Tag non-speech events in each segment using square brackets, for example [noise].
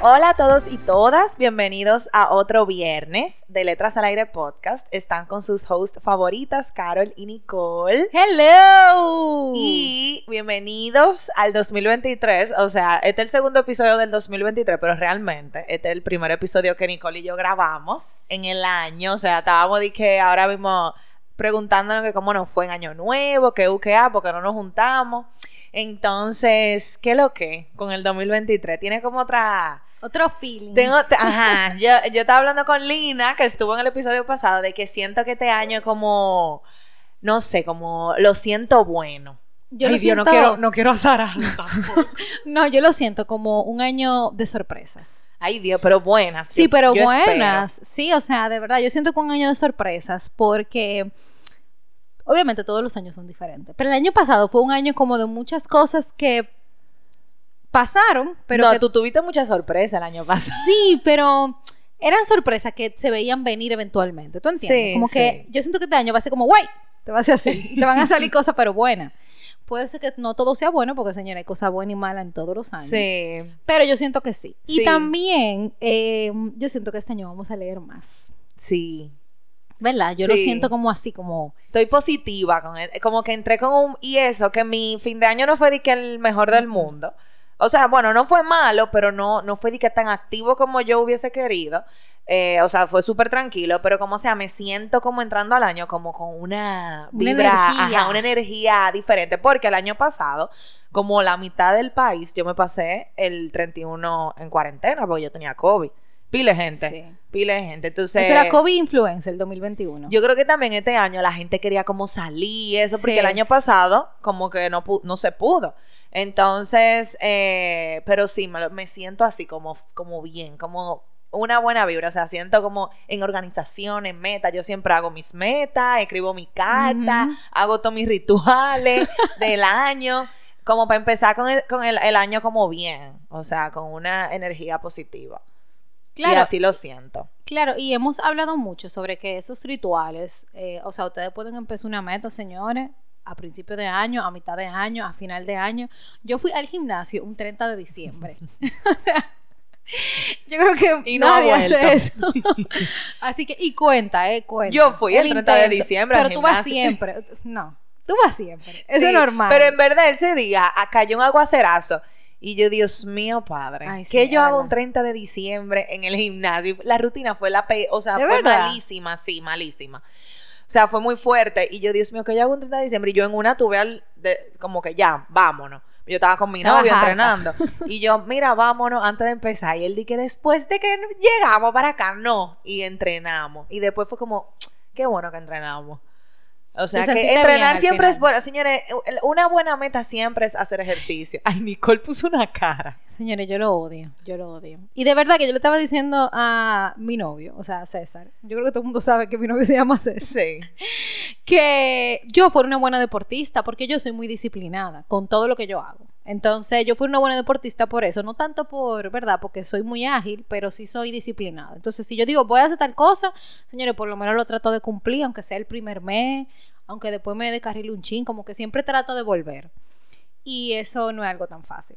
Hola a todos y todas, bienvenidos a otro viernes de Letras al Aire podcast. Están con sus hosts favoritas, Carol y Nicole. ¡Hello! Y bienvenidos al 2023. O sea, este es el segundo episodio del 2023, pero realmente este es el primer episodio que Nicole y yo grabamos en el año. O sea, estábamos de que ahora mismo preguntándonos que cómo nos fue en Año Nuevo, que UQA, porque no nos juntamos. Entonces, ¿qué lo que con el 2023? Tiene como otra otro feeling. tengo, [laughs] ajá, yo, yo estaba hablando con Lina, que estuvo en el episodio pasado, de que siento que este año es como, no sé, como lo siento bueno. Yo Ay, lo Dios, no quiero, no quiero azararlo [laughs] tampoco. [laughs] No, yo lo siento como un año de sorpresas. Ay, Dios, pero buenas. Sí, yo- pero yo espero. buenas. Sí, o sea, de verdad, yo siento que un año de sorpresas porque obviamente todos los años son diferentes. Pero el año pasado fue un año como de muchas cosas que pasaron, pero no, que- tú tuviste mucha sorpresa el año pasado. sí, pero eran sorpresas que se veían venir eventualmente. ¿Tú entiendes? Sí, como que yo siento que este año va a ser como, güey, te va a ser así. te van a [laughs] salir cosas, pero buenas. Puede ser que no todo sea bueno, porque señora, hay cosas buenas y malas en todos los años. Sí. Pero yo siento que sí. Y también eh, yo siento que este año vamos a leer más. Sí. ¿Verdad? Yo lo siento como así, como... Estoy positiva con él. Como que entré con un. Y eso, que mi fin de año no fue de que el mejor del mundo. O sea, bueno, no fue malo, pero no, no fue de que tan activo como yo hubiese querido. Eh, o sea, fue súper tranquilo, pero como sea, me siento como entrando al año como con una Una vibra, energía. ajá, una energía diferente, porque el año pasado, como la mitad del país, yo me pasé el 31 en cuarentena, porque yo tenía COVID. Pile gente, Sí. pile gente. Entonces, Eso era COVID Influencer el 2021. yo creo que también este año la gente quería como salir eso, porque Sí. el año pasado como que no, no se pudo. Entonces, eh, pero sí, me, siento así como, como bien, como una buena vibra. O sea, siento como en organización, en meta. Yo siempre hago mis metas, escribo mi carta, hago todos mis rituales [laughs] del año. Como para empezar con, el, con el, el año como bien, o sea, con una energía positiva. Y claro, así lo siento. claro, y hemos hablado mucho sobre que esos rituales, eh, o sea, ustedes pueden empezar una meta, señores, a principio de año, a mitad de año, a final de año. Yo fui al gimnasio un 30 de diciembre. [laughs] Yo creo que Y no nadie hace eso. [laughs] Así que, y cuenta, eh, cuenta. Yo fui el 30 de intento. diciembre al Pero tú vas siempre. No, tú vas siempre. Eso Sí, es normal. Pero en verdad ese día cayó un aguacerazo. Y yo, Dios mío, padre, Ay, sí, que es yo hago un 30 de diciembre en el gimnasio. La rutina fue la pe o sea, ¿De fue verdad? malísima, sí, malísima. O sea, fue muy fuerte. Y yo, Dios mío, que yo hago un 30 de diciembre. Y yo en una tuve al, de- como que ya, vámonos. Yo estaba con mi novio entrenando. Y yo, mira, vámonos antes de empezar. Y él di que después de que llegamos para acá, no. Y entrenamos. Y después fue como, qué bueno que entrenamos. O sea, Te que entrenar siempre es bueno. Señores, una buena meta siempre es hacer ejercicio. Ay, Nicole puso una cara. Señores, yo lo odio, yo lo odio. Y de verdad que yo le estaba diciendo a mi novio, o sea, a César, yo creo que todo el mundo sabe que mi novio se llama César, Sí. que yo fuera una buena deportista porque yo soy muy disciplinada con todo lo que yo hago. Entonces, yo fui una buena deportista por eso, no tanto por, ¿verdad? Porque soy muy ágil, pero sí soy disciplinada. Entonces, si yo digo, voy a hacer tal cosa, señores, por lo menos lo trato de cumplir, aunque sea el primer mes, aunque después me descarrile un chin, como que siempre trato de volver. Y eso no es algo tan fácil.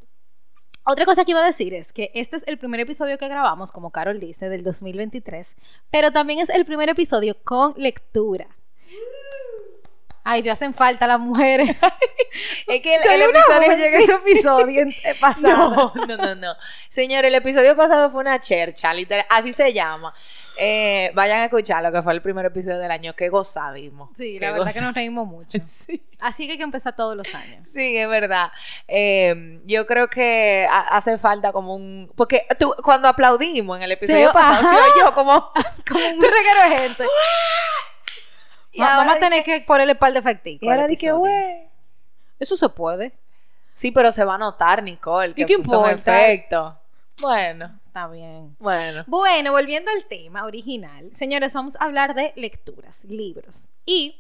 Otra cosa que iba a decir es que este es el primer episodio que grabamos, como Carol dice, del 2023, pero también es el primer episodio con lectura. Ay, Dios, hacen falta las mujeres. [laughs] Es que el, el episodio llega ese episodio eh, [laughs] pasado. No, no, no, no. Señor, el episodio pasado fue una chercha, literal, así se llama. Eh, vayan a escuchar lo que fue el primer episodio del año. Qué gozadimos. Sí, Qué la verdad que nos reímos [laughs] mucho. Sí. Así que hay que empezar todos los años. Sí, es verdad. Eh, yo creo que ha- hace falta como un... Porque tú, cuando aplaudimos en el episodio Sí, pasado, se oyó como... Como un reguero de gente. Y Va- Vamos a tener que ponerle par de efecticos. Y ahora al di que, episodio. güey. Eso se puede. Sí, pero se va a notar, Nicole, que ¿Y qué importa? efecto. Bueno, Está bien. bueno. Bueno, volviendo al tema original, señores, vamos a hablar de lecturas, libros. Y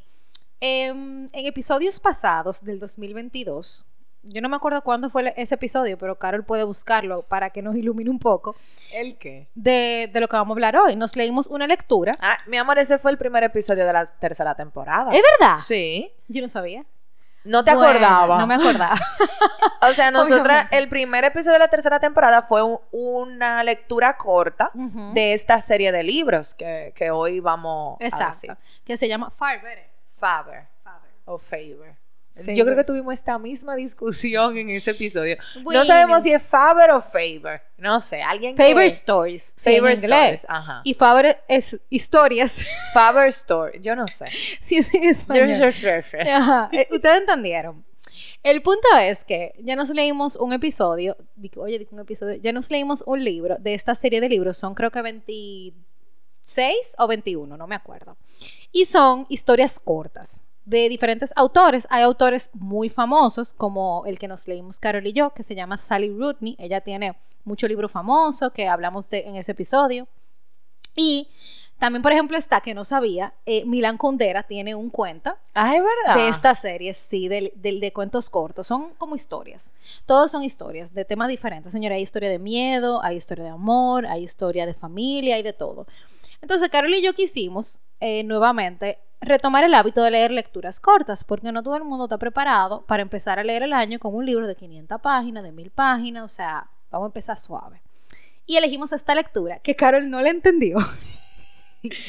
em, en episodios pasados del 2022, yo no me acuerdo cuándo fue ese episodio, pero Carol puede buscarlo para que nos ilumine un poco ¿El qué? de, de lo que vamos a hablar hoy. Nos leímos una lectura. Ah, mi amor, ese fue el primer episodio de la tercera temporada. ¿Es verdad? Sí. Yo no sabía. No te Bueno, acordaba. No me acordaba. [laughs] O sea, [laughs] nosotras, el primer episodio de la tercera temporada fue un- una lectura corta de esta serie de libros que, que hoy vamos a Exacto. decir. Que se llama Faber. Faber Faber. o Favor. Yo creo que tuvimos esta misma discusión en ese episodio. Bueno. No sabemos si es Faber o Favor. No sé, alguien que... Faber Stories. sí, en Faber inglés. Stories, ajá. Y Faber es historias. [laughs] Faber Story, yo no sé. [laughs] sí, es en español. Ajá, eh, Ustedes entendieron. El punto es que ya nos leímos un episodio, digo, oye, digo un episodio, ya nos leímos un libro de esta serie de libros, son creo que 26 o 21, no me acuerdo. Y son historias cortas de diferentes autores. Hay autores muy famosos, como el que nos leímos Carol y yo, que se llama Sally Rootney. Ella tiene mucho libro famoso que hablamos de en ese episodio. Y también, por ejemplo, está que no sabía, eh, Milan Kundera tiene un cuento Ah, es verdad. de estas series, sí, del, del- de cuentos cortos. Son como historias. Todos son historias de temas diferentes. Señora, hay historia de miedo, hay historia de amor, hay historia de familia, hay de todo. Entonces, Carol y yo quisimos eh, nuevamente retomar el hábito de leer lecturas cortas, porque no todo el mundo está preparado para empezar a leer el año con un libro de 500 páginas, de 1000 páginas, o sea, vamos a empezar suave. Y elegimos esta lectura que Carol no la entendió. [laughs]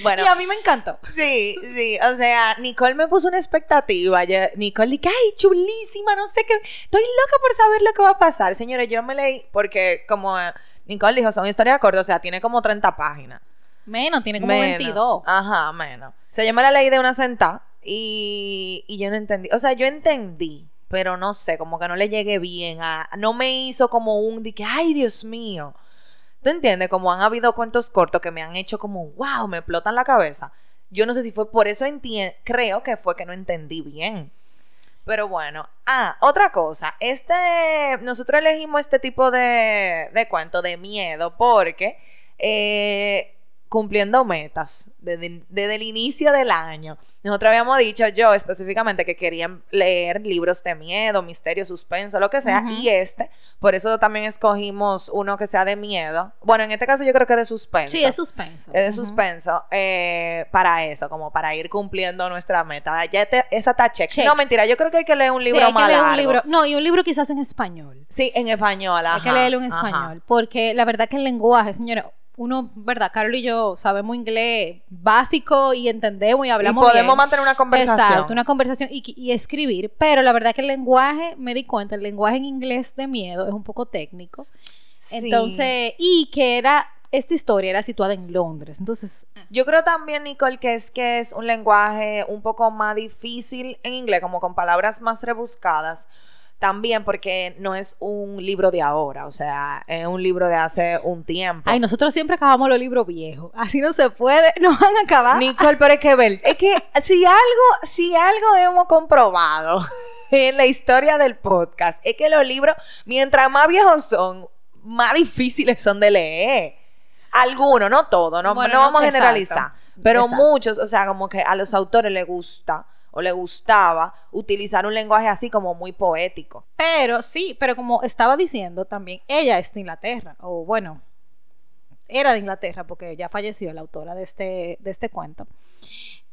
Bueno, Y a mí me encantó. Sí, sí, o sea, Nicole me puso una expectativa. Yo- Nicole dije, ay, chulísima, no sé qué. Estoy loca por saber lo que va a pasar. Señores, yo me leí, porque como Nicole dijo, son historias cortas, o sea, tiene como 30 páginas. Menos, tiene como Menos. 22. Ajá, menos. Sea, yo me la leí de una sentada y, y yo no entendí. O sea, yo entendí, pero no sé, como que no le llegué bien. A, no me hizo como un de que, ay, Dios mío. ¿Tú entiendes? Como han habido cuentos cortos que me han hecho como, wow, me explotan la cabeza. Yo no sé si fue por eso, creo que fue que no entendí bien. Pero bueno, ah, otra cosa, este, nosotros elegimos este tipo de, de cuento de miedo porque eh, cumpliendo metas desde, desde el inicio del año. Nosotros habíamos dicho yo específicamente que querían leer libros de miedo, misterio, suspenso, lo que sea, y este, por eso también escogimos uno que sea de miedo. Bueno, en este caso yo creo que de suspenso. Sí, es suspenso. Es de suspenso eh, para eso, como para ir cumpliendo nuestra meta. Ya te- esa está check. Check. No, mentira, yo creo que hay que leer un Sí, libro hay que más leer un libro. No, y un libro quizás en español. Sí, en español, Hay que leerlo en ajá. español. Porque la verdad que el lenguaje, señora, uno, ¿verdad? Carol y yo sabemos inglés básico y entendemos y hablamos y podemos bien. mantener una conversación. Exacto, una conversación y, y escribir. Pero la verdad que el lenguaje, me di cuenta, el lenguaje en inglés de miedo es un poco técnico. Sí. Entonces, y que era, esta historia era situada en Londres. Entonces, Yo creo también, Nicole, que es que es un lenguaje un poco más difícil en inglés, como con palabras más rebuscadas. También porque no es un libro de ahora, o sea, es un libro de hace un tiempo. ay, nosotros siempre acabamos los libros viejos. Así no se puede, [laughs] no van a acabar. Nicole, pero es que ver, es que si algo, si algo hemos comprobado [laughs] en la historia del podcast, es que los libros, mientras más viejos son, más difíciles son de leer. Algunos, no todos, no, Bueno, no no, vamos a generalizar. Pero exacto. muchos, o sea, como que a los autores les gusta o les gustaba utilizar un lenguaje así como muy poético. Pero sí, pero como estaba diciendo también, ella es de Inglaterra, o bueno, era de Inglaterra porque ya falleció la autora de este, de este cuento.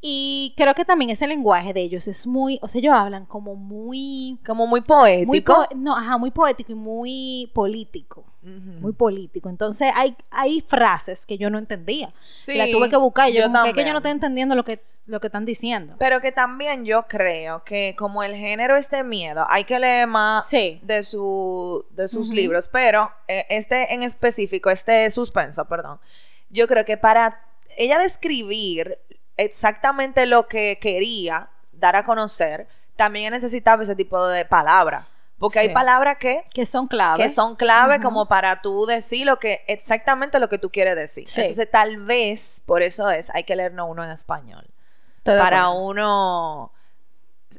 Y creo que también ese lenguaje de ellos es muy, o sea, ellos hablan como muy, Como muy poético. muy po- no, ajá, muy poético y muy político, muy político. Entonces hay, hay frases que yo no entendía. Sí, la tuve que buscar y yo, yo como que, es que yo no estoy entendiendo lo que, lo que están diciendo. Pero que también yo creo que como el género es de miedo, hay que leer más Sí. de, su, de sus libros, pero eh, este en específico, este suspenso, perdón, yo creo que para ella describir exactamente lo que quería dar a conocer, también necesitaba ese tipo de palabras. Porque hay palabras que, Que son claves. que son clave como para tú decir lo que, exactamente lo que tú quieres decir. Sí. Entonces, tal vez, por eso es, hay que leernos uno en español. Para uno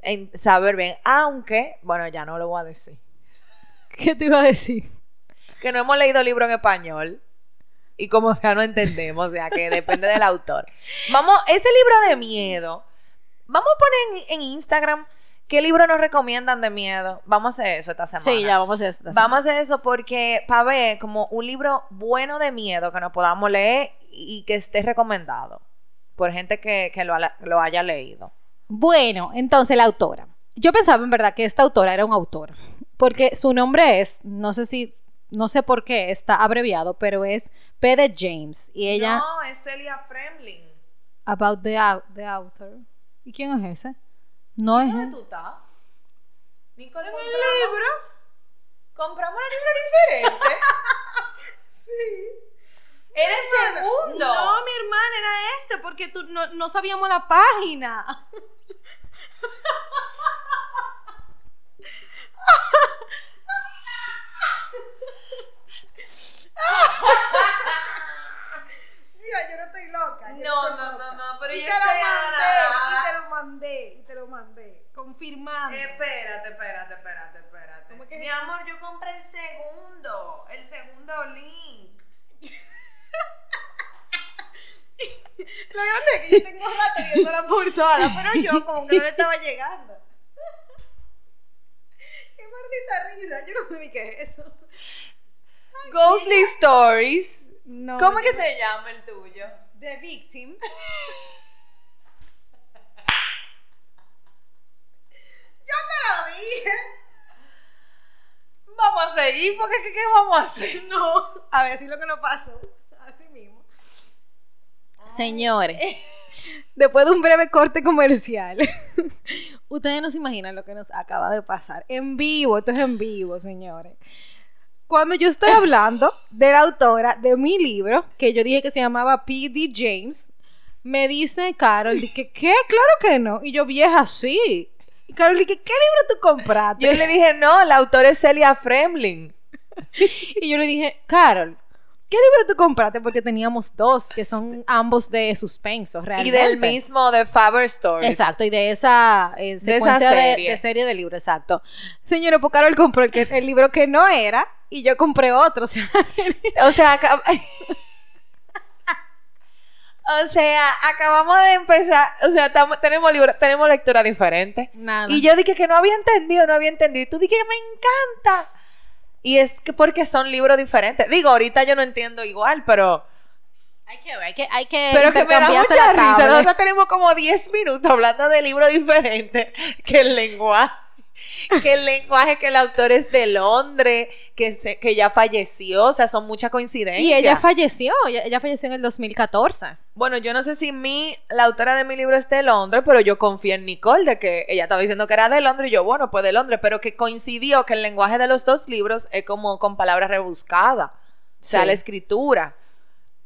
en- saber bien. Aunque, bueno, ya no lo voy a decir. ¿Qué te iba a decir? Que no hemos leído libro en español. Y como sea, no entendemos. O sea, que depende del autor. Vamos, ese libro de miedo. Vamos a poner en, en Instagram qué libro nos recomiendan de miedo. Vamos a hacer eso esta semana. Sí, ya vamos a hacer esta Vamos a hacer eso porque, para ver, como un libro bueno de miedo que nos podamos leer y que esté recomendado por gente que, que lo, lo haya leído. Bueno, entonces la autora. Yo pensaba en verdad que esta autora era un autor, porque su nombre es, no sé si, no sé por qué está abreviado, pero es P. de James y ella No, es Celia Fremling. about the, the author. ¿Y quién es ese? No es ¿Dónde tú estás? Nicole, ¿En el libro? ¿Compramos el libro diferente? [laughs] sí. Era el segundo. No, mi hermana era este, porque tú, no, no sabíamos la página. [laughs] Mira, yo no estoy loca. yo No, estoy no, loca. no, no, pero y yo te lo estoy mandé, agradada. y te lo mandé, y te lo mandé, confirmando. Espérate, espérate, espérate, espérate. ¿Cómo que? Mi amor, yo compré el segundo. El segundo link. Lo grande es que yo tengo rato portada, pero yo [laughs] como que no le estaba llegando. [laughs] Qué maldita risa, yo no sé ni qué es eso. Ghostly Stories. No, ¿Cómo es yo- que se llama el tuyo? The Victim. [laughs] yo te lo dije. Vamos a seguir, porque ¿qué, qué vamos a hacer? No, a ver si lo que nos pasó. Así mismo. Señores, después de un breve corte comercial, [laughs] ustedes no se imaginan lo que nos acaba de pasar. En vivo, esto es en vivo, señores. Cuando yo estoy hablando de la autora de mi libro, que yo dije que se llamaba P.D. James, me dice Carol, que ¿qué? Claro que no. Y yo, vieja, sí. Y Carol, dije, ¿qué libro tú compraste? Yo le dije, no, la autora es Celia Fremling. [laughs] Y yo le dije, Carol, ¿qué libro tú compraste? Porque teníamos dos, que son ambos de suspenso, Y realmente. del mismo de Faber Stories. Exacto, y de esa, eh, De esa secuencia de, serie. de serie de libros, exacto. Señores, pues Carol compró el, que, el libro que no era y yo compré otro. O sea, [laughs] O sea, acab- [laughs] o sea, acabamos de empezar, o sea, tenemos libro, tenemos lectura diferente. nada. Y yo dije que no había entendido, no había entendido. Y tú dije que me encanta. Y es que porque son libros diferentes. Digo, ahorita yo no entiendo igual, pero Hay que ver, hay que, hay que pero que me da mucha risa. Nosotros tenemos como 10 minutos hablando de libros diferentes que el lenguaje. [laughs] Que el lenguaje que el autor es de Londres, que, se, que ya falleció, o sea, son muchas coincidencias. Y ella falleció, ella, ella falleció en el 2014. Bueno, yo no sé si mi, la autora de mi libro es de Londres, pero yo confío en Nicole de que ella estaba diciendo que era de Londres y yo, bueno, pues de Londres, pero que coincidió que el lenguaje de los dos libros es como con palabras rebuscadas. O sea, la escritura.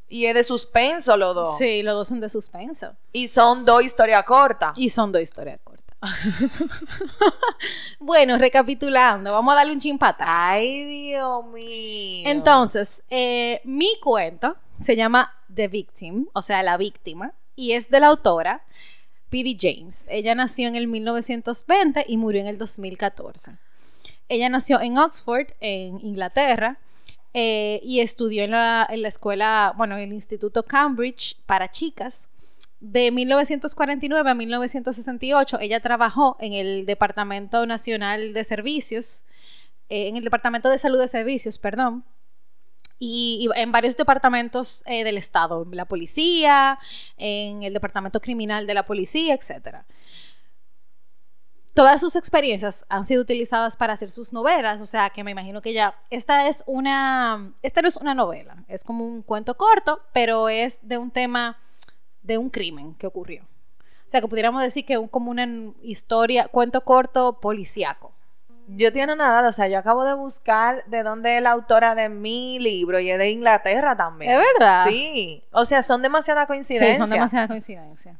Y es de suspenso los dos. Sí, los dos son de suspenso. Y son dos historias cortas. Y son dos historias cortas. [laughs] bueno, recapitulando, vamos a darle un chimpata. Ay, Dios mío. Entonces, eh, mi cuento se llama The Victim, o sea, la víctima, y es de la autora P.D. James. Ella nació en el 1920 y murió en el 2014. Ella nació en Oxford, en Inglaterra, eh, y estudió en la, en la escuela, bueno, en el Instituto Cambridge para chicas. De 1949 a 1968, ella trabajó en el Departamento Nacional de Servicios, eh, en el Departamento de Salud de Servicios, perdón, y, en varios departamentos eh, del Estado, en la policía, en el Departamento Criminal de la Policía, etc. Todas sus experiencias han sido utilizadas para hacer sus novelas, o sea que me imagino que ya, esta es una, esta no es una novela, es como un cuento corto, pero es de un tema, de un crimen que ocurrió. O sea que pudiéramos decir que es como una historia, cuento corto policíaco. Yo tiene nada, o sea, yo acabo de buscar de dónde es la autora de mi libro y es de Inglaterra también. ¿Es verdad? Sí. O sea, son demasiadas Sí, coincidencias. son demasiadas coincidencias.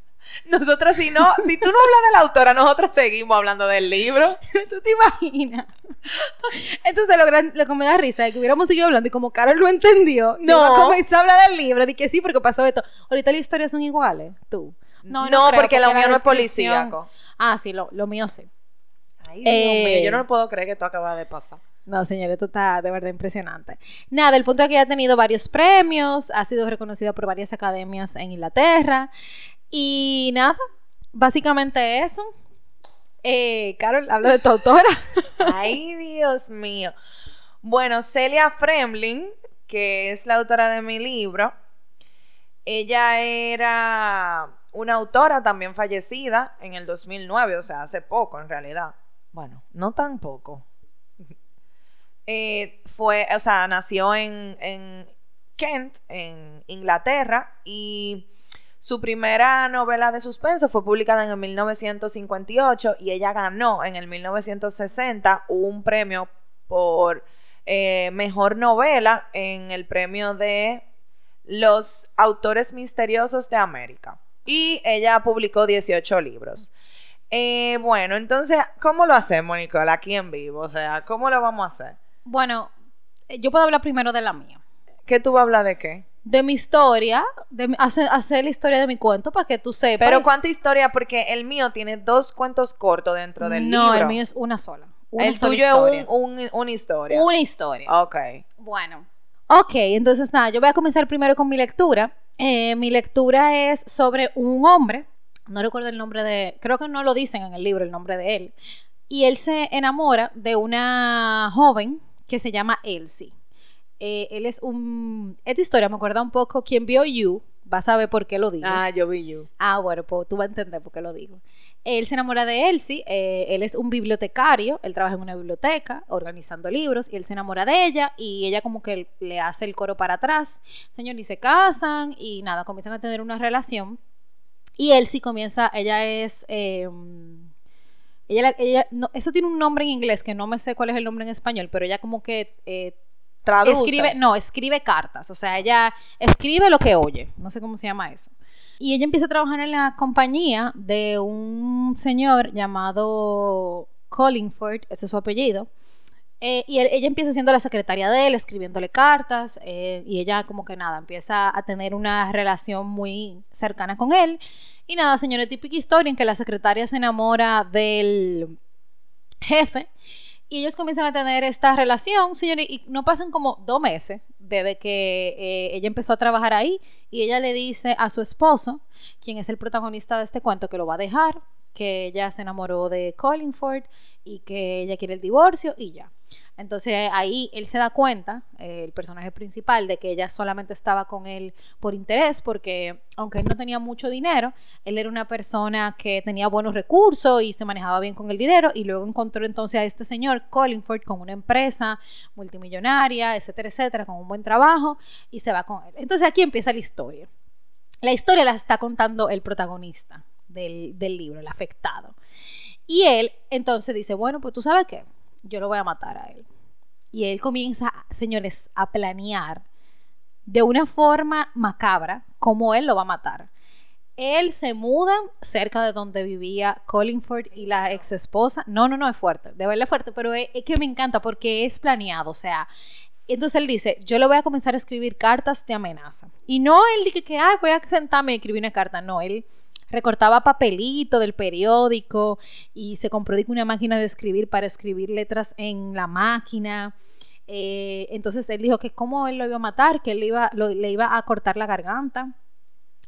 Nosotras, si no, si tú no hablas de la autora, nosotras seguimos hablando del libro. [laughs] ¿Tú te imaginas? Entonces lo, gran- lo que me da risa es que hubiéramos seguido hablando y como Carol no entendió, No. no comenzó a hablar del libro, di que sí, porque pasó esto. Ahorita las historias son iguales, tú. No, creo, porque lo la mío no es policíaco. Ah, sí, lo, lo mío sí. Ay, Dios Eh, mío, yo no puedo creer que esto acaba de pasar. No, señor, esto está de verdad impresionante. Nada, el punto es que ha tenido varios premios, ha sido reconocido por varias academias en Inglaterra. Y nada, básicamente eso. Eh, Carol, habla de tu autora. [laughs] Ay, Dios mío. Bueno, Celia Fremling, que es la autora de mi libro, ella era una autora también fallecida en el 2009, o sea, hace poco en realidad. Bueno, no tan poco. [laughs] Eh, fue, o sea, nació en, en Kent, en Inglaterra, y su primera novela de suspenso fue publicada en el 1958 y ella ganó en el 1960 un premio por eh, mejor novela en el premio de los autores misteriosos de América. Y ella publicó 18 libros. Eh, bueno, entonces, ¿cómo lo hacemos, Nicole, aquí en vivo? O sea, ¿cómo lo vamos a hacer? Bueno, eh, yo puedo hablar primero de la mía. ¿Qué tú vas a hablar de qué? De mi historia, de hacer, hacer la historia de mi cuento para que tú sepas. Pero ¿cuánta historia? Porque el mío tiene dos cuentos cortos dentro del no, libro. el mío es una sola. Una el sola tuyo historia. es un, un- una historia. Una historia. Ok. Bueno. Ok, entonces nada, yo voy a comenzar primero con mi lectura. Eh, mi lectura es sobre un hombre, no recuerdo el nombre de, creo que no lo dicen en el libro el nombre de él, y él se enamora de una joven que se llama Elsie. Eh, él es un, esta historia me acuerda un poco, quien vio You, va a saber por qué lo digo. Ah, yo vi you. Ah, bueno, pues tú vas a entender por qué lo digo. Él se enamora de Elsie, eh, él es un bibliotecario, él trabaja en una biblioteca organizando libros y él se enamora de ella y ella como que le hace el coro para atrás, señor, y se casan y nada, comienzan a tener una relación y Elsie comienza, ella es... eh, ella, la- ella no, eso tiene un nombre en inglés que no me sé cuál es el nombre en español, pero ella como que eh, Traduce. escribe, no, escribe cartas, o sea, ella escribe lo que oye, no sé cómo se llama eso. Y ella empieza a trabajar en la compañía de un señor llamado Collingford, ese es su apellido. Eh, y él- ella empieza siendo la secretaria de él, escribiéndole cartas, eh, y ella como que nada, empieza a tener una relación muy cercana con él. Y nada, señora, típica historia en que la secretaria se enamora del jefe y ellos comienzan a tener esta relación, señores, y no pasan como dos meses desde que eh, ella empezó a trabajar ahí y ella le dice a su esposo, quien es el protagonista de este cuento, que lo va a dejar, que ella se enamoró de Collingford y que ella quiere el divorcio y ya. Entonces ahí él se da cuenta, eh, el personaje principal, de que ella solamente estaba con él por interés, porque aunque él no tenía mucho dinero, él era una persona que tenía buenos recursos y se manejaba bien con el dinero, y luego encontró entonces a este señor Collingford con una empresa multimillonaria, etcétera, etcétera, con un buen trabajo, y se va con él. Entonces aquí empieza la historia. La historia la está contando el protagonista del, del libro, el afectado. Y él entonces dice, bueno, pues tú sabes qué, yo lo voy a matar a él. Y él comienza, señores, a planear de una forma macabra cómo él lo va a matar. Él se muda cerca de donde vivía Collingford y la ex esposa. No, no, no es fuerte, de verdad es fuerte, pero es, que me encanta porque es planeado, o sea, entonces él dice, yo le voy a comenzar a escribir cartas de amenaza. Y no él dice que, ay, voy a sentarme y escribir una carta. No, él recortaba papelito del periódico y se compró una máquina de escribir para escribir letras en la máquina. Eh, entonces él dijo que cómo él lo iba a matar, que él iba, le iba a cortar la garganta.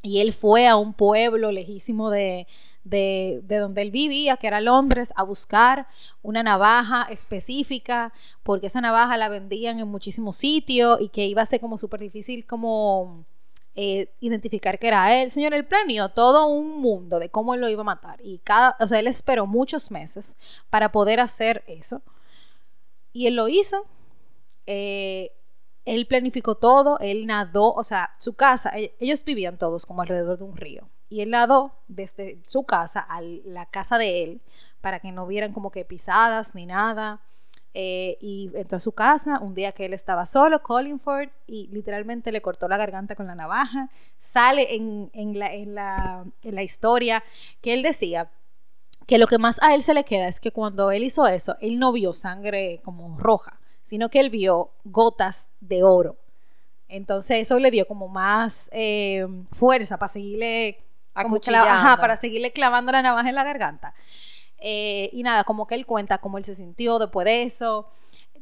Y él fue a un pueblo lejísimo de, de, de donde él vivía, que era Londres, a buscar una navaja específica, porque esa navaja la vendían en muchísimos sitios y que iba a ser como súper difícil como eh, identificar que era él. Señor, él planeó todo un mundo de cómo él lo iba a matar. Y cada, o sea, él esperó muchos meses para poder hacer eso. Y él lo hizo. Eh, él planificó todo, él nadó, o sea, su casa, e- ellos vivían todos como alrededor de un río. Y él nadó desde su casa a la casa de él para que no vieran como que pisadas ni nada. Eh, y entró a su casa un día que él estaba solo, Collingford, y literalmente le cortó la garganta con la navaja. Sale en, en la, en, la, en la historia que él decía que lo que más a él se le queda es que cuando él hizo eso, él no vio sangre como roja, sino que él vio gotas de oro. Entonces eso le dio como más eh, fuerza para seguirle ajá, para seguirle clavando la navaja en la garganta. Eh, y nada, como que él cuenta cómo él se sintió después de eso.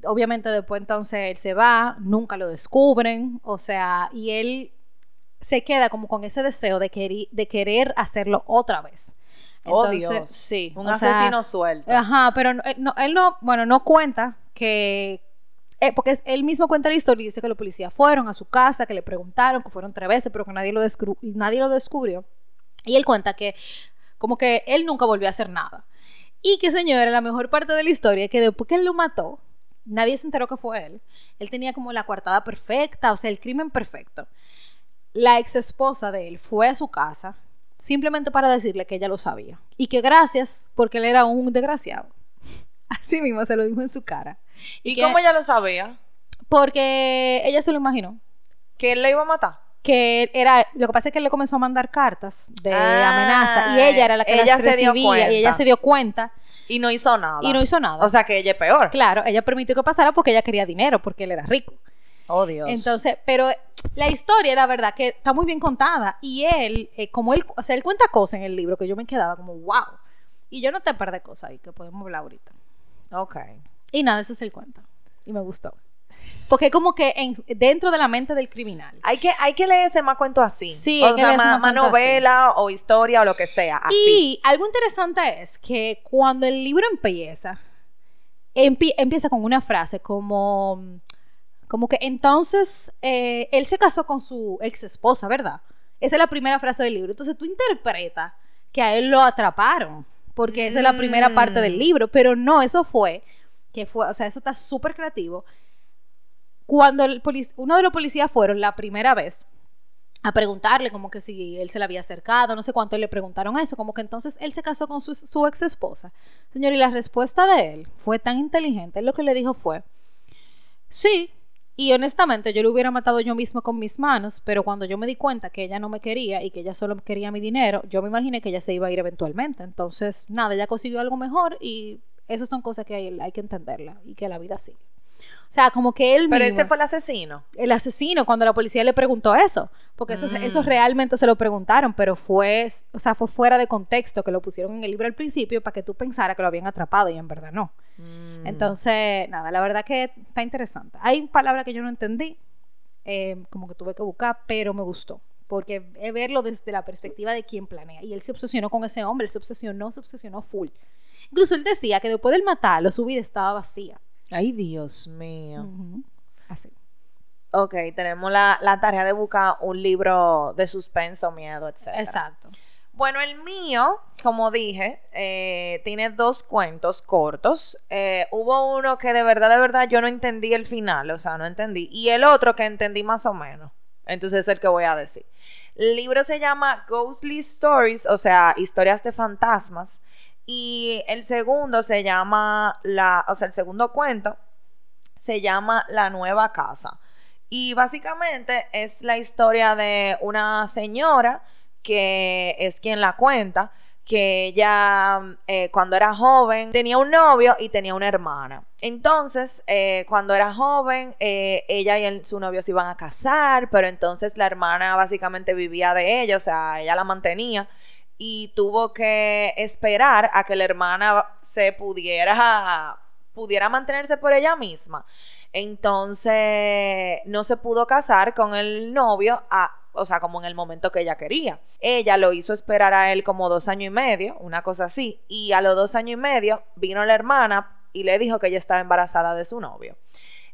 Obviamente después entonces él se va, nunca lo descubren, o sea, y él se queda como con ese deseo de, querer de querer hacerlo otra vez. Oh, Entonces, Dios. Sí. Un sea, asesino suelto. Ajá, pero no- él no, él no, bueno, no cuenta que, eh, porque él mismo cuenta la historia y dice que los policías fueron a su casa, que le preguntaron, que fueron tres veces, pero que nadie lo, nadie lo descubrió. Y él cuenta que como que él nunca volvió a hacer nada. Y que, señora, la mejor parte de la historia es que después que él lo mató, nadie se enteró que fue él. Él tenía como la coartada perfecta, o sea, el crimen perfecto. La ex esposa de él fue a su casa simplemente para decirle que ella lo sabía. Y que gracias, porque él era un desgraciado. [laughs] Así mismo se lo dijo en su cara. ¿Y que- cómo ella lo sabía? Porque ella se lo imaginó. ¿Que él le iba a matar? Que era, lo que pasa es que él le comenzó a mandar cartas de Ah, amenaza y ella era la que las se dio recibía y ella se dio cuenta Y no hizo nada. y no hizo nada. O sea que ella es peor. claro, ella permitió que pasara porque ella quería dinero, porque él era rico. Oh, Dios. Entonces, pero la historia, la verdad, que está muy bien contada. Y él, eh, como él, o sea, él cuenta cosas en el libro que yo me quedaba como, wow. Y yo no te perdí cosas ahí que podemos hablar ahorita. ok. Y nada, eso es el cuento. Y me gustó. Porque como que en- dentro de la mente del criminal. Hay que, hay que leerse más cuento así. Sí, o hay que sea, más, novela o historia o lo que sea. Así. Y algo interesante es que cuando el libro empieza, empie- empieza con una frase como, como que entonces eh, él se casó con su ex esposa, ¿verdad? Esa es la primera frase del libro. Entonces tú interpretas que a él lo atraparon, porque esa es la primera parte del Mm. libro, pero no, eso fue, que fue, o sea, eso está súper creativo. Cuando el uno de los policías fueron la primera vez, a preguntarle como que si él se le había acercado, no sé cuánto, le preguntaron eso, como que entonces él se casó con su, su ex esposa. Señor, y la respuesta de él fue tan inteligente, él lo que le dijo fue, sí, y honestamente yo lo hubiera matado yo mismo con mis manos, pero cuando yo me di cuenta que ella no me quería y que ella solo quería mi dinero, yo me imaginé que ella se iba a ir eventualmente. Entonces, nada, ella consiguió algo mejor y esas son cosas que hay, hay que entenderla y que la vida sigue. O sea, como que él Pero mismo- ese fue el asesino. el asesino cuando la policía le preguntó eso, porque eso, Mm. eso realmente se lo preguntaron, pero fue, o sea, fue fuera de contexto que lo pusieron en el libro al principio para que tú pensaras que lo habían atrapado y en verdad no. Mm. Entonces, nada, la verdad que está interesante. Hay palabras que yo no entendí, eh, como que tuve que buscar, pero me gustó. Porque verlo desde la perspectiva de quien planea. Y él se obsesionó con ese hombre, él se obsesionó, se obsesionó full. Incluso él decía que después del matarlo, su vida estaba vacía. Ay, Dios mío. Así. Ok, tenemos la, la tarea de buscar un libro de suspenso, miedo, etc. Exacto. Bueno, el mío, como dije, eh, tiene dos cuentos cortos. Eh, hubo uno que de verdad, de verdad, yo no entendí el final, o sea, no entendí. Y el otro que entendí más o menos. Entonces es el que voy a decir. El libro se llama Ghostly Stories, o sea, historias de fantasmas. Y el segundo se llama, la, o sea, el segundo cuento se llama La Nueva Casa. Y básicamente es la historia de una señora que es quien la cuenta, que ella eh, cuando era joven tenía un novio y tenía una hermana. Entonces, eh, cuando era joven, eh, ella y el- su novio se iban a casar, pero entonces la hermana básicamente vivía de ella, o sea, ella la mantenía y tuvo que esperar a que la hermana se pudiera pudiera mantenerse por ella misma. Entonces, no se pudo casar con el novio, a- o sea, como en el momento que ella quería. Ella lo hizo esperar a él como dos años y medio, una cosa así, y a los dos años y medio vino la hermana y le dijo que ella estaba embarazada de su novio.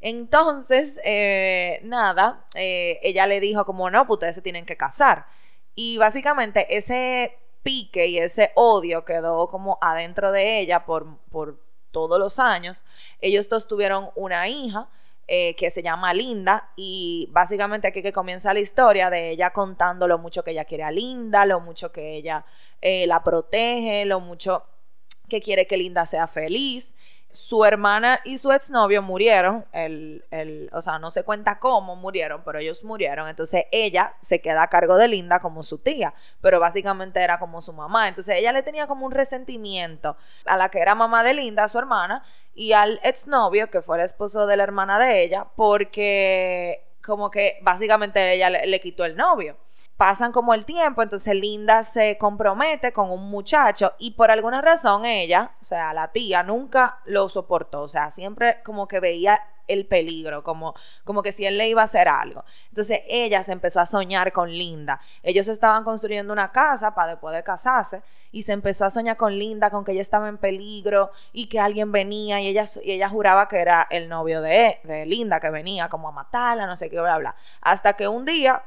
Entonces, eh, nada, eh, ella le dijo como, no, pues ustedes se tienen que casar. Y básicamente ese pique y ese odio quedó como adentro de ella por, por todos los años. Ellos dos tuvieron una hija eh, que se llama Linda y básicamente aquí que comienza la historia de ella contando lo mucho que ella quiere a Linda, lo mucho que ella eh, la protege, lo mucho que quiere que Linda sea feliz. Su hermana y su exnovio murieron, el, el, o sea, no se cuenta cómo murieron, pero ellos murieron. Entonces ella se queda a cargo de Linda como su tía, pero básicamente era como su mamá. Entonces ella le tenía como un resentimiento a la que era mamá de Linda, su hermana, y al exnovio, que fue el esposo de la hermana de ella, porque como que básicamente ella le, le quitó el novio. Pasan como el tiempo, entonces Linda se compromete con un muchacho y por alguna razón ella, o sea, la tía nunca lo soportó, o sea, siempre como que veía el peligro, como, como que si él le iba a hacer algo. Entonces ella se empezó a soñar con Linda. Ellos estaban construyendo una casa para después de casarse y se empezó a soñar con Linda, con que ella estaba en peligro y que alguien venía y ella, y ella juraba que era el novio de, de Linda, que venía como a matarla, no sé qué, bla, bla. Hasta que un día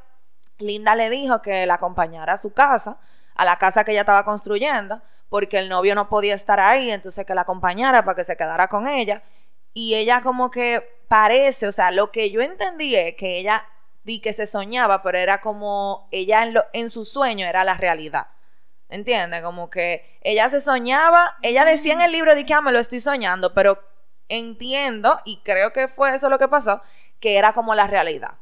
Linda le dijo que la acompañara a su casa, a la casa que ella estaba construyendo, porque el novio no podía estar ahí, entonces que la acompañara para que se quedara con ella y ella como que parece, o sea, lo que yo entendí es que ella di que se soñaba, pero era como ella en, lo, en su sueño era la realidad. ¿Entiendes? Como que ella se soñaba, ella decía en el libro de que ah, me lo estoy soñando, pero entiendo, y creo que fue eso lo que pasó, que era como la realidad.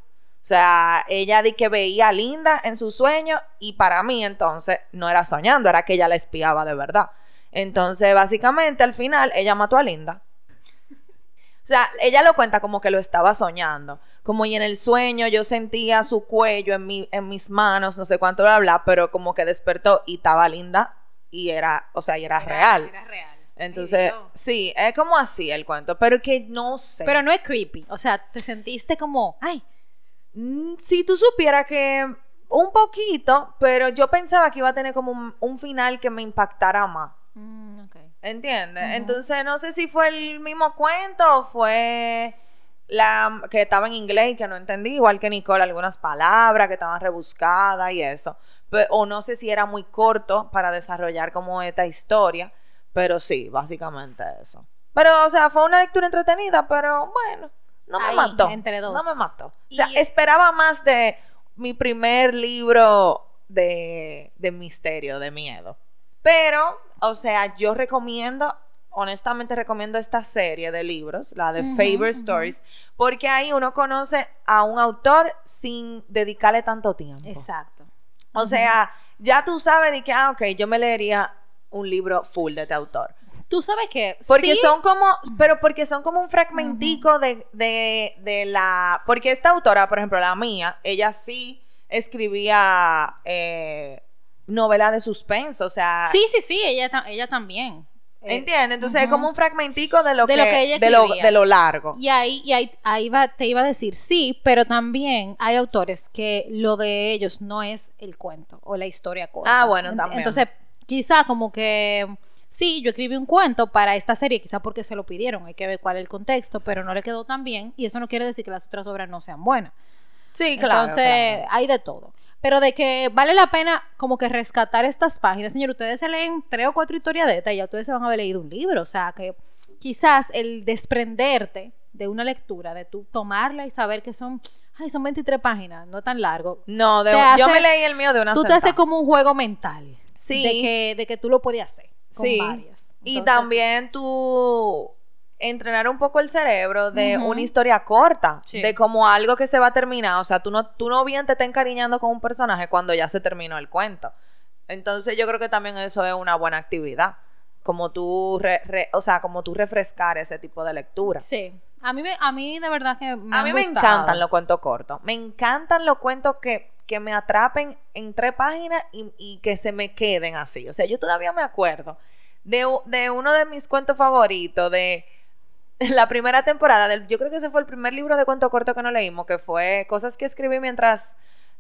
O sea, ella di que veía a Linda en su sueño y para mí entonces no era soñando, era que ella la espiaba de verdad. Entonces, básicamente, al final, ella mató a Linda. O sea, ella lo cuenta como que lo estaba soñando. Como y en el sueño yo sentía su cuello en, mi, en mis manos, no sé cuánto bla, bla, pero como que despertó y estaba linda y era, o sea, y era, real. Era real. Entonces, sí, es como así el cuento, pero que no sé. Pero no es creepy. O sea, te sentiste como, ay. Mm, si tú supieras que un poquito, pero yo pensaba que iba a tener como un, un final que me impactara más. Mm, ok. ¿Entiendes? Entonces no sé si fue el mismo cuento o fue la que estaba en inglés y que no entendí, igual que Nicole, algunas palabras que estaban rebuscadas y eso. o no sé si era muy corto para desarrollar como esta historia, pero sí, básicamente eso. Pero, o sea, fue una lectura entretenida, pero bueno, no me mató. Entre dos. No me mató. O sea, esperaba más de mi primer libro de, de misterio, de miedo. Pero o sea, yo recomiendo, honestamente recomiendo esta serie de libros, la de Favorite Stories, porque ahí uno conoce a un autor sin dedicarle tanto tiempo. Exacto. O sea, ya tú sabes de que, ah, ok, yo me leería un libro full de este autor. Tú sabes que. Porque son como. Pero porque son como un fragmentico de, de, de, la. Porque esta autora, por ejemplo, la mía, ella sí escribía. Eh, novela de suspenso, o sea... Sí, sí, sí, ella, ella también. Eh, ¿Entiendes? Entonces es como un fragmentico de lo que, de, lo, de lo largo. Y ahí, y ahí, ahí va, te iba a decir, sí, pero también hay autores que lo de ellos no es el cuento o la historia corta. Ah, bueno, también. Entonces, quizá como que sí, yo escribí un cuento para esta serie, quizá porque se lo pidieron, hay que ver cuál es el contexto, pero no le quedó tan bien y eso no quiere decir que las otras obras no sean buenas. Sí, claro. Entonces, hay de todo. Pero de que vale la pena como que rescatar estas páginas. Señor, ustedes se leen tres o cuatro historias de esta y ya ustedes se van a haber leído un libro. O sea, que quizás el desprenderte de una lectura, de tú tomarla y saber que son, ay, son 23 páginas, no tan largo. No, de, yo me leí el mío de una Tú te haces como un juego mental. Sí. De que, de que tú lo podías hacer. Con sí. Varias. y también tú entrenar un poco el cerebro de una historia corta, de como algo que se va a terminar. O sea, tú no, tú no bien te estás encariñando con un personaje cuando ya se terminó el cuento. Entonces yo creo que también eso es una buena actividad. Como tú, o sea, como tú refrescar ese tipo de lectura. Sí. A mí, a mí de verdad que me A mí me encantan los cuentos cortos. Me encantan los cuentos que, que me atrapen en tres páginas y, y, que se me queden así. O sea, yo todavía me acuerdo de, de uno de mis cuentos favoritos, de [laughs] la primera temporada, del, yo creo que ese fue el primer libro de cuento corto que no leímos, que fue cosas que escribí mientras,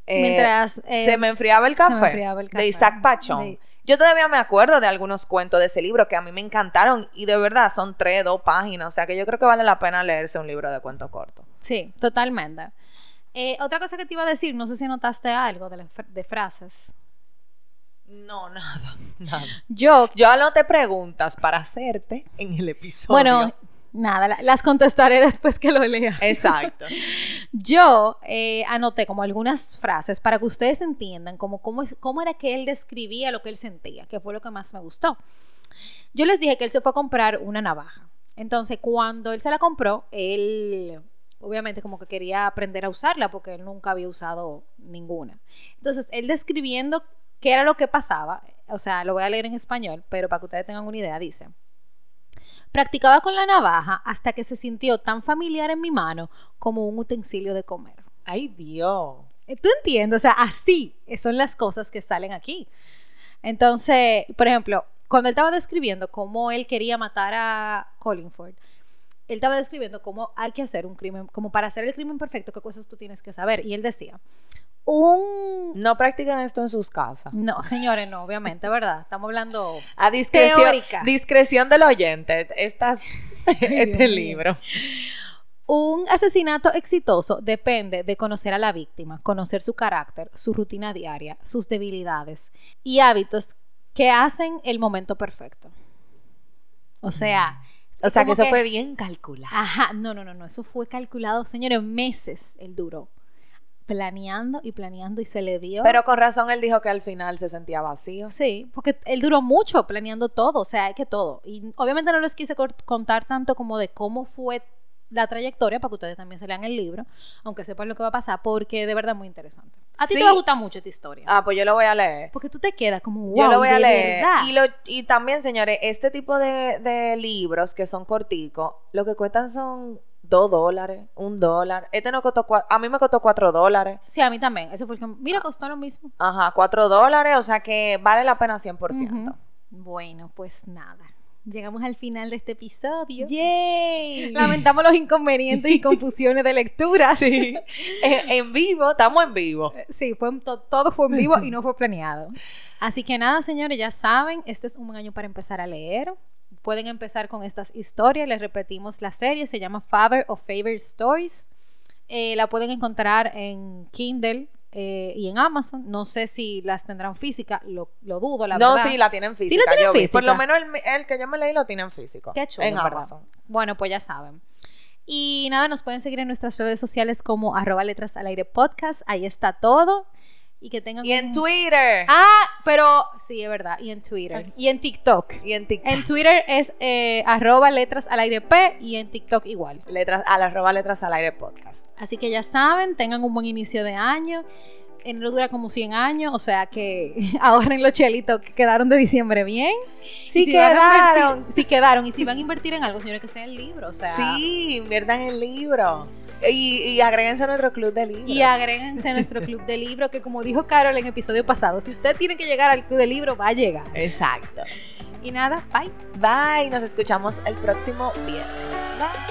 eh, mientras eh, se me enfriaba el café, de Isaac Pachón. Yo todavía me acuerdo de algunos cuentos de ese libro que a mí me encantaron y de verdad son tres, dos páginas, o sea que yo creo que vale la pena leerse un libro de cuento corto. Sí, totalmente. Eh, otra cosa que te iba a decir, no sé si notaste algo de, de frases. No, [laughs] nada, nada. Yo, yo anoté preguntas para hacerte en el episodio. Bueno, Nada, las contestaré después que lo lea. Exacto. [laughs] Yo eh, anoté como algunas frases para que ustedes entiendan cómo, cómo, cómo era que él describía lo que él sentía, que fue lo que más me gustó. Yo les dije que él se fue a comprar una navaja. Entonces, cuando él se la compró, él obviamente como que quería aprender a usarla porque él nunca había usado ninguna. Entonces, él describiendo qué era lo que pasaba, o sea, lo voy a leer en español, pero para que ustedes tengan una idea, dice. Practicaba con la navaja hasta que se sintió tan familiar en mi mano como un utensilio de comer. ¡Ay, Dios! ¿Tú entiendes? O sea, así son las cosas que salen aquí. Entonces, por ejemplo, cuando él estaba describiendo cómo él quería matar a Collingford, él estaba describiendo cómo hay que hacer un crimen, como para hacer el crimen perfecto, qué cosas tú tienes que saber. Y él decía, un... No practican esto en sus casas. No, señores, no, obviamente, ¿verdad? Estamos hablando... A discreción, discreción del oyente, estas, [laughs] este libro. Un asesinato exitoso depende de conocer a la víctima, conocer su carácter, su rutina diaria, sus debilidades y hábitos que hacen el momento perfecto. O sea... O sea, que eso fue bien calculado. Ajá, no, no, no, no, eso fue calculado, señores, meses el duro planeando y planeando y se le dio. Pero con razón él dijo que al final se sentía vacío. Sí, porque él duró mucho planeando todo, o sea, que todo. Y obviamente no les quise contar tanto como de cómo fue la trayectoria para que ustedes también se lean el libro, aunque sepan lo que va a pasar, porque de verdad es muy interesante. A ti te va a gustar mucho esta historia. Ah, pues yo lo voy a leer. Porque tú te quedas como, wow, Yo lo voy a leer. Y, lo, y también, señores, este tipo de, de libros que son corticos, lo que cuestan son dos dólares, un dólar. Este no costó, a mí me costó cuatro dólares. Sí, a mí también. Ese fue el que, mira, costó lo mismo. Ajá, cuatro dólares, o sea que vale la pena 100%. Bueno, pues nada. Llegamos al final de este episodio. ¡Yay! Lamentamos los inconvenientes y [laughs] confusiones de lectura. Sí. en, vivo, estamos en vivo. Eh, sí, fue, todo fue en vivo y no [laughs] fue planeado. Así que nada, señores, ya saben, este es un buen año para empezar a leer. Pueden empezar con estas historias. Les repetimos la serie, se llama Father of Favorite Stories. Eh, la pueden encontrar en Kindle eh, y en Amazon. No sé si las tendrán física, lo, dudo, la no, verdad. No, sí, la tienen física. Sí, la tienen Por lo menos el, que yo me leí lo tienen físico. Qué chulo, en Amazon. Bueno, pues ya saben. Y nada, nos pueden seguir en nuestras redes sociales como arroba letras al aire podcast. Ahí está todo. Y que tengan. Y en Twitter. Ah, pero sí, es verdad. Y en Twitter. Y en TikTok. Y en TikTok. En Twitter es eh, arroba letras al aire P y en TikTok igual. Letras, al arroba letras al aire podcast. Así que ya saben, tengan un buen inicio de año enero dura como 100 años, o sea que [laughs] ahorren los chelitos que quedaron de diciembre bien. Sí quedaron. sí quedaron. Y si van a invertir en algo, señores, que sea el libro, o sea. Sí, inviertan en el libro. Y, y agréguense a nuestro club de libros. Y agréguense a nuestro club de libros, que como dijo Carol en el episodio pasado, si usted tiene que llegar al club de libros, va a llegar. Exacto. Y nada, bye. Bye, nos escuchamos el próximo viernes. Bye.